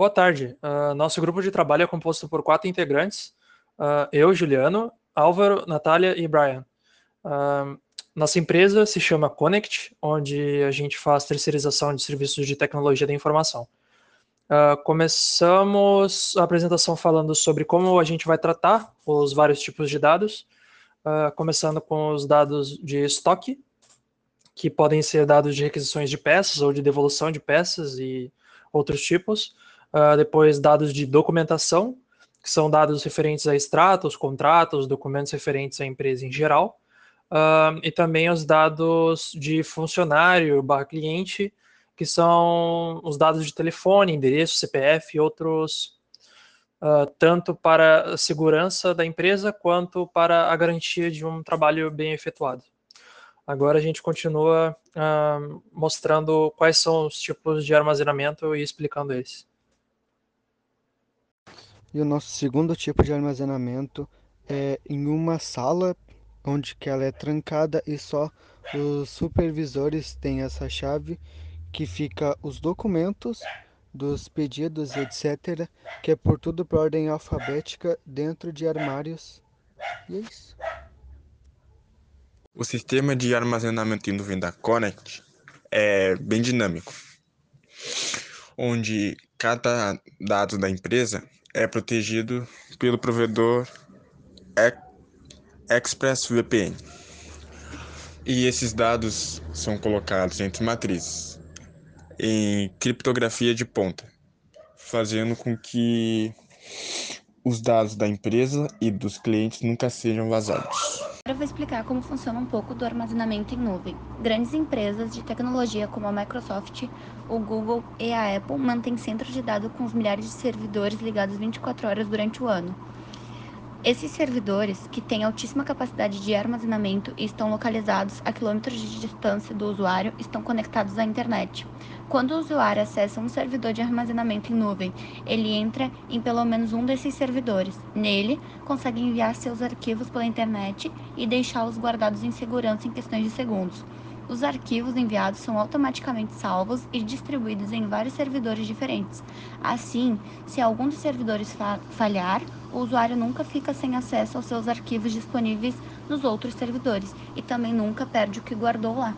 Boa tarde. Uh, nosso grupo de trabalho é composto por quatro integrantes: uh, eu, Juliano, Álvaro, Natália e Brian. Uh, nossa empresa se chama Connect, onde a gente faz terceirização de serviços de tecnologia da informação. começamos a apresentação falando sobre como a gente vai tratar os vários tipos de dados, começando com os dados de estoque, que podem ser dados de requisições de peças ou de devolução de peças e outros tipos. Uh, depois, dados de documentação, que são dados referentes a extratos, contratos, documentos referentes à empresa em geral. Uh, e também os dados de funcionário barra cliente, que são os dados de telefone, endereço, CPF e outros, uh, tanto para a segurança da empresa quanto para a garantia de um trabalho bem efetuado. Agora a gente continua uh, mostrando quais são os tipos de armazenamento e explicando eles. E o nosso segundo tipo de armazenamento é em uma sala onde que ela é trancada e só os supervisores têm essa chave que fica os documentos dos pedidos, etc, que é por tudo por ordem alfabética dentro de armários. E é isso. O sistema de armazenamento em nuvem da Connect é bem dinâmico, onde cada dado da empresa é protegido pelo provedor ExpressVPN. E esses dados são colocados entre matrizes em criptografia de ponta, fazendo com que os dados da empresa e dos clientes nunca sejam vazados. Eu vou explicar como funciona um pouco do armazenamento em nuvem. Grandes empresas de tecnologia como a Microsoft, o Google e a Apple mantêm centros de dados com os milhares de servidores ligados 24 horas durante o ano. Esses servidores, que têm altíssima capacidade de armazenamento e estão localizados a quilômetros de distância do usuário, estão conectados à internet. Quando o usuário acessa um servidor de armazenamento em nuvem, ele entra em pelo menos um desses servidores. Nele, consegue enviar seus arquivos pela internet e deixá-los guardados em segurança em questões de segundos. Os arquivos enviados são automaticamente salvos e distribuídos em vários servidores diferentes. Assim, se algum dos servidores falhar, o usuário nunca fica sem acesso aos seus arquivos disponíveis nos outros servidores e também nunca perde o que guardou lá.